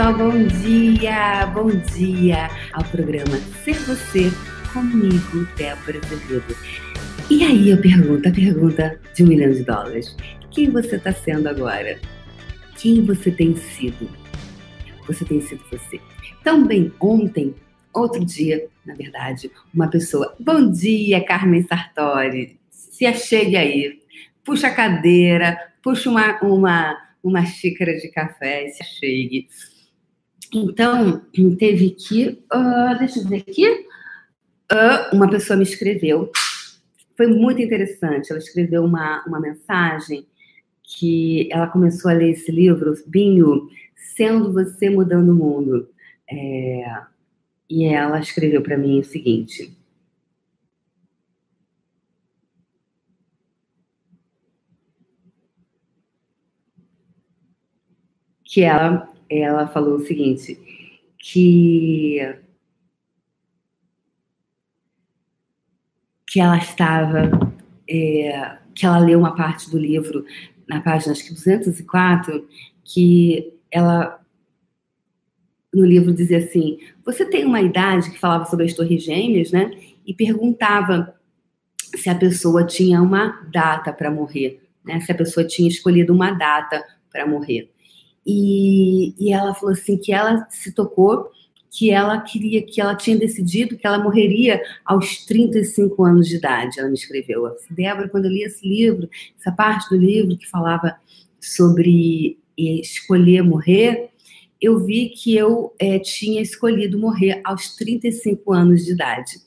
pessoal, bom dia! Bom dia ao programa Ser Você comigo, Débora Azevedo. E aí eu pergunto, a pergunta de um milhão de dólares. Quem você está sendo agora? Quem você tem sido? Você tem sido você. Também ontem, outro dia, na verdade, uma pessoa. Bom dia, Carmen Sartori. Se achegue aí. Puxa a cadeira, puxa uma, uma, uma xícara de café e se achegue. Então, teve que. Uh, deixa eu ver aqui. Uh, uma pessoa me escreveu. Foi muito interessante. Ela escreveu uma, uma mensagem que ela começou a ler esse livro, Binho, Sendo Você Mudando o Mundo. É, e ela escreveu para mim o seguinte. Que ela ela falou o seguinte, que que ela estava, é, que ela leu uma parte do livro na página acho que 204, que ela no livro dizia assim: você tem uma idade que falava sobre as torres gêmeas, né? E perguntava se a pessoa tinha uma data para morrer, né? Se a pessoa tinha escolhido uma data para morrer. E, e ela falou assim que ela se tocou que ela queria, que ela tinha decidido que ela morreria aos 35 anos de idade. Ela me escreveu. Débora, quando eu li esse livro, essa parte do livro que falava sobre escolher morrer, eu vi que eu é, tinha escolhido morrer aos 35 anos de idade.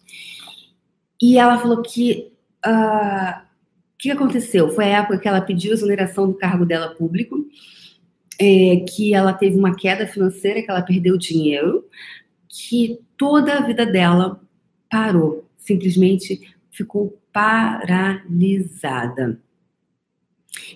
E ela falou que uh, o que aconteceu? Foi a época que ela pediu exoneração do cargo dela público é, que ela teve uma queda financeira, que ela perdeu dinheiro, que toda a vida dela parou, simplesmente ficou paralisada.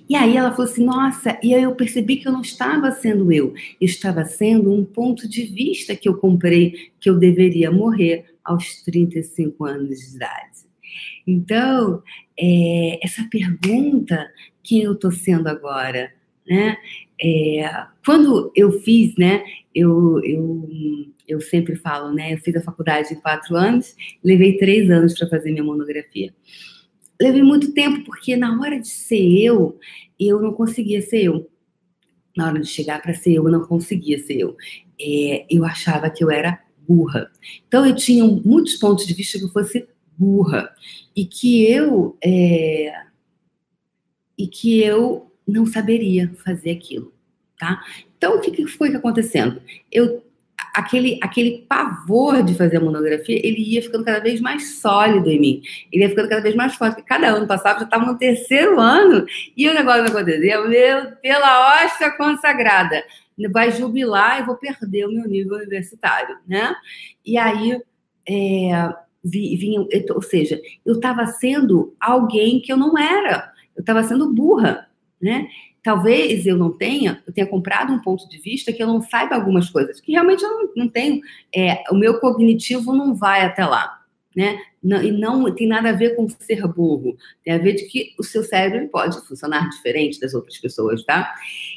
E aí ela falou assim: nossa, e aí eu percebi que eu não estava sendo eu, eu estava sendo um ponto de vista que eu comprei que eu deveria morrer aos 35 anos de idade. Então, é, essa pergunta, quem eu estou sendo agora? Né? É, quando eu fiz, né, eu, eu, eu sempre falo, né, eu fiz a faculdade em quatro anos, levei três anos para fazer minha monografia. Levei muito tempo, porque na hora de ser eu, eu não conseguia ser eu. Na hora de chegar para ser eu, eu não conseguia ser eu. É, eu achava que eu era burra. Então, eu tinha muitos pontos de vista que eu fosse burra. E que eu... É, e que eu não saberia fazer aquilo, tá? Então, o que, que foi que acontecendo? Eu aquele, aquele pavor de fazer a monografia, ele ia ficando cada vez mais sólido em mim. Ele ia ficando cada vez mais forte. Porque cada ano passava, já estava no terceiro ano, e o negócio não acontecia. Meu, pela hóstia consagrada, vai jubilar e vou perder o meu nível universitário, né? E aí, é, ou seja, eu estava sendo alguém que eu não era. Eu estava sendo burra né? Talvez eu não tenha, eu tenha comprado um ponto de vista que eu não saiba algumas coisas, que realmente eu não, não tenho, é, o meu cognitivo não vai até lá, né? Não, e não tem nada a ver com ser burro, tem a ver de que o seu cérebro pode funcionar diferente das outras pessoas, tá?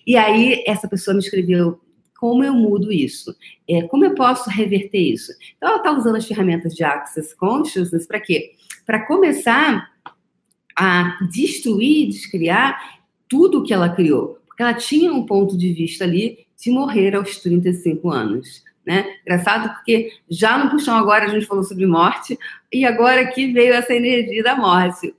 E aí essa pessoa me escreveu como eu mudo isso? É, como eu posso reverter isso? Então, ela está usando as ferramentas de Access Consciousness para quê? Para começar a destruir, descriar tudo que ela criou, porque ela tinha um ponto de vista ali de morrer aos 35 anos. Né? Engraçado porque já no puxão agora a gente falou sobre morte e agora aqui veio essa energia da morte.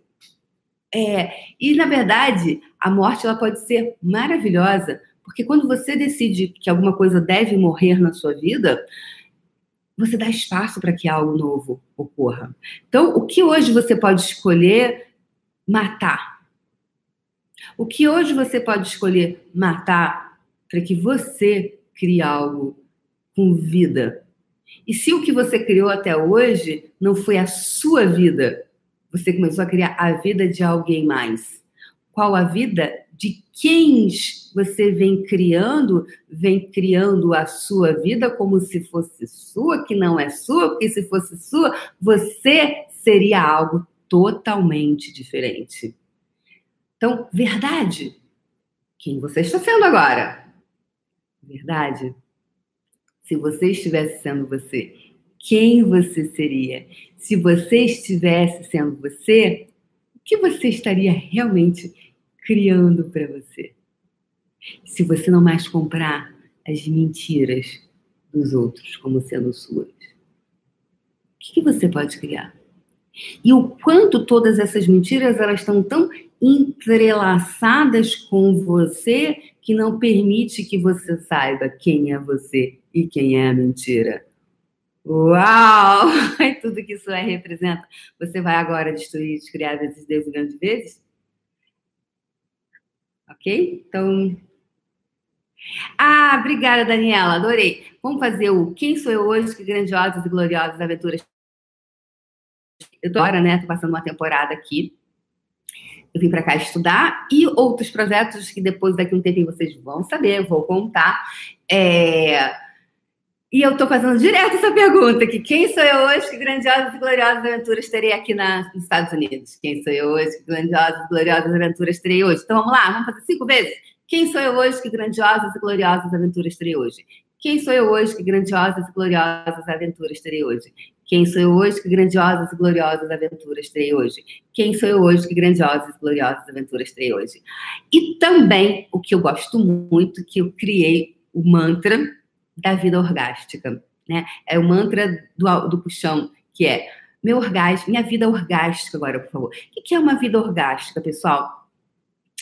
É, e na verdade a morte ela pode ser maravilhosa porque quando você decide que alguma coisa deve morrer na sua vida, você dá espaço para que algo novo ocorra. Então, o que hoje você pode escolher matar? O que hoje você pode escolher matar para que você crie algo com vida? E se o que você criou até hoje não foi a sua vida, você começou a criar a vida de alguém mais. Qual a vida de quem você vem criando, vem criando a sua vida como se fosse sua, que não é sua, porque se fosse sua, você seria algo totalmente diferente. Então, verdade. Quem você está sendo agora? Verdade. Se você estivesse sendo você, quem você seria? Se você estivesse sendo você, o que você estaria realmente criando para você? Se você não mais comprar as mentiras dos outros como sendo suas, o que você pode criar? E o quanto todas essas mentiras elas estão tão entrelaçadas com você que não permite que você saiba quem é você e quem é a mentira. Uau! Tudo que isso é representa. Você vai agora destruir, descriar vezes Deus grandes vezes? Ok? Então. Ah, obrigada, Daniela. Adorei. Vamos fazer o Quem sou eu hoje? Que grandiosas e gloriosas aventuras. Eu tô agora, né? Tô passando uma temporada aqui eu vim para cá estudar e outros projetos que depois daqui um tempo vocês vão saber, vou contar. É... E eu estou fazendo direto essa pergunta, que quem sou eu hoje, que grandiosas e gloriosas aventuras terei aqui na, nos Estados Unidos? Quem sou eu hoje, que grandiosas e gloriosas aventuras terei hoje? Então vamos lá, vamos fazer cinco vezes. Quem sou eu hoje, que grandiosas e gloriosas aventuras terei hoje? Quem sou eu hoje, que grandiosas e gloriosas aventuras terei hoje? Quem sou eu hoje? Que grandiosas e gloriosas aventuras terei hoje. Quem sou eu hoje? Que grandiosas e gloriosas aventuras terei hoje. E também, o que eu gosto muito, que eu criei o mantra da vida orgástica. Né? É o mantra do, do puxão, que é meu orgasmo, minha vida orgástica agora, por favor. O que é uma vida orgástica, pessoal?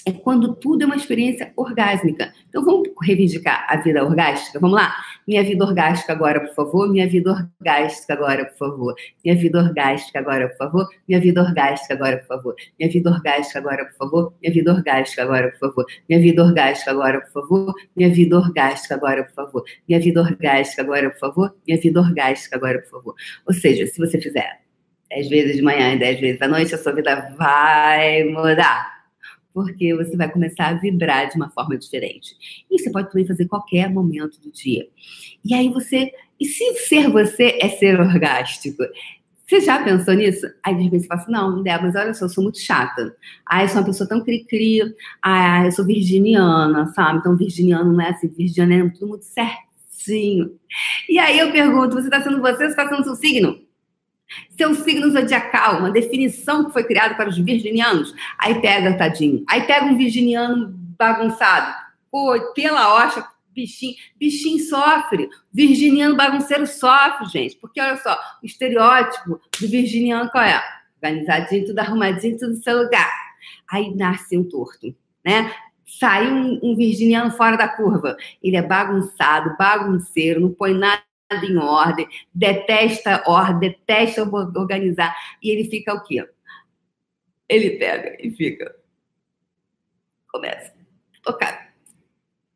É quando tudo é uma experiência orgásmica. Então vamos reivindicar a vida orgástica? Vamos lá? Minha vida orgástica agora, por favor. Minha vida orgástica agora, por favor. Minha vida orgástica agora, por favor. Minha vida orgástica agora, por favor. Minha vida orgástica agora, por favor. Minha vida orgástica agora, por favor. Minha vida orgástica agora, por favor. Minha vida orgástica agora, por favor. Minha vida orgástica agora, por favor. Minha vida orgástica agora, por favor. Ou seja, se você fizer 10 vezes de manhã e 10 vezes à noite, a sua vida vai mudar porque você vai começar a vibrar de uma forma diferente. E você pode também fazer qualquer momento do dia. E aí você. E se ser você é ser orgástico? Você já pensou nisso? Aí de repente você fala assim, não, Débora, mas olha só, eu sou muito chata. Ah, eu sou uma pessoa tão cri-cri. Ah, eu sou virginiana, sabe? Então virginiano não é assim, virginiano é tudo muito certinho. E aí eu pergunto, você está sendo você você está sendo seu signo? Seu signo zodiacal, uma definição que foi criada para os virginianos. Aí pega, tadinho. Aí pega um virginiano bagunçado. Pô, pela hoxa, bichinho. Bichinho sofre. Virginiano bagunceiro sofre, gente. Porque olha só, o estereótipo do virginiano qual é? Organizadinho, tudo arrumadinho, tudo no seu lugar. Aí nasce um torto, né? Sai um, um virginiano fora da curva. Ele é bagunçado, bagunceiro, não põe nada em ordem, detesta ordem, detesta organizar. E ele fica o quê? Ele pega e fica. Começa. Tocar.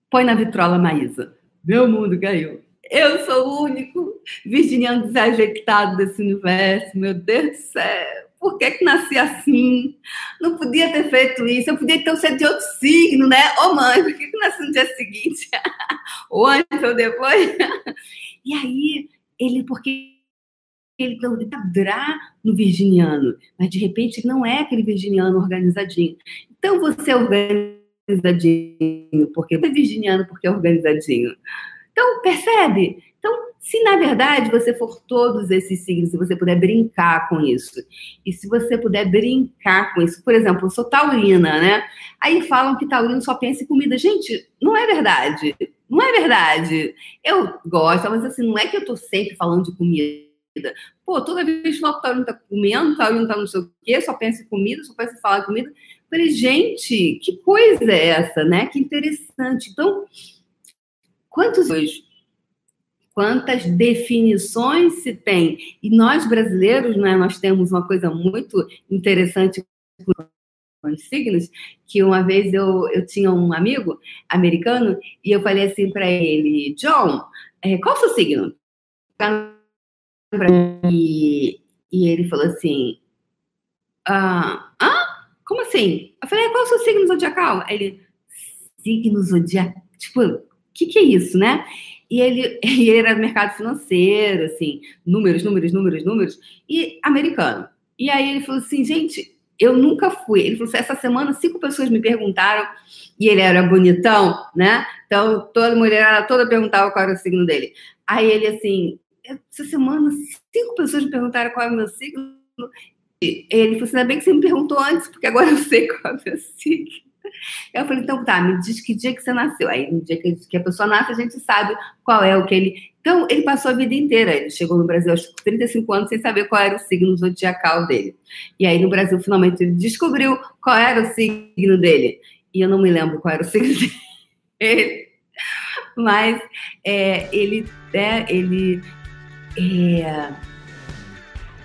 Põe na vitrola Maísa. Meu mundo caiu. Eu sou o único virginiano desajeitado desse universo. Meu Deus do céu. Por que, que nasci assim? Não podia ter feito isso. Eu podia ter sido de outro signo, né? Ô, oh, mãe, por que, que nasci no dia seguinte? ou antes ou depois? E aí, ele, porque ele padrá no virginiano, mas de repente não é aquele virginiano organizadinho. Então você é organizadinho porque é virginiano porque é organizadinho. Então, percebe? Então, se na verdade você for todos esses signos, se você puder brincar com isso, e se você puder brincar com isso, por exemplo, eu sou taurina, né? Aí falam que taurino só pensa em comida. Gente, não é verdade. Não é verdade. Eu gosto, mas assim, não é que eu tô sempre falando de comida. Pô, toda vez que o Taurino tá comendo, o Taurino tá não sei o quê, só pensa em comida, só pensa em falar de comida. Falei, gente, que coisa é essa, né? Que interessante. Então, quantos hoje? Quantas definições se tem? E nós brasileiros, né, nós temos uma coisa muito interessante os signos, que uma vez eu, eu tinha um amigo americano e eu falei assim para ele, John, é, qual o seu signo? E, e ele falou assim, ah, ah, como assim? Eu falei, qual o seu signo zodiacal? Ele, signo zodiacal, tipo, o que, que é isso, né? E ele, ele era mercado financeiro, assim, números, números, números, números, e americano. E aí ele falou assim, gente, eu nunca fui. Ele falou assim, essa semana cinco pessoas me perguntaram e ele era bonitão, né? Então toda mulher toda perguntava qual era o signo dele. Aí ele assim, essa semana cinco pessoas me perguntaram qual é o meu signo. E ele falou assim, ainda bem que você me perguntou antes, porque agora eu sei qual é o meu signo. Eu falei, então tá, me diz que dia que você nasceu. Aí, no dia que a pessoa nasce, a gente sabe qual é o que ele. Então, ele passou a vida inteira. Ele chegou no Brasil aos 35 anos sem saber qual era o signo zodiacal dele. E aí, no Brasil, finalmente, ele descobriu qual era o signo dele. E eu não me lembro qual era o signo dele. Mas é, ele, é, ele é,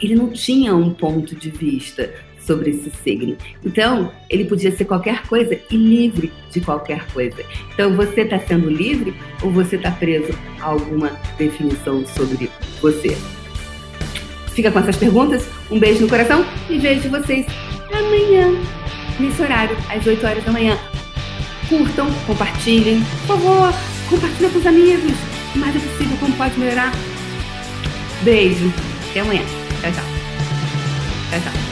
ele não tinha um ponto de vista sobre esse signo. Então, ele podia ser qualquer coisa e livre de qualquer coisa. Então, você está sendo livre ou você está preso a alguma definição sobre você? Fica com essas perguntas, um beijo no coração e vejo vocês amanhã, nesse horário, às 8 horas da manhã. Curtam, compartilhem, por favor, compartilhem com os amigos. O mais é possível, como pode melhorar Beijo. Até amanhã. Tchau, tchau. Tchau, tchau.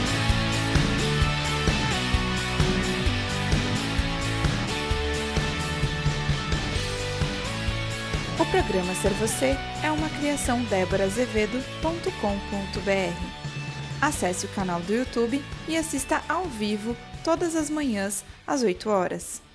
Programa Ser Você é uma criação déborazevedo.com.br. Acesse o canal do YouTube e assista ao vivo todas as manhãs às 8 horas.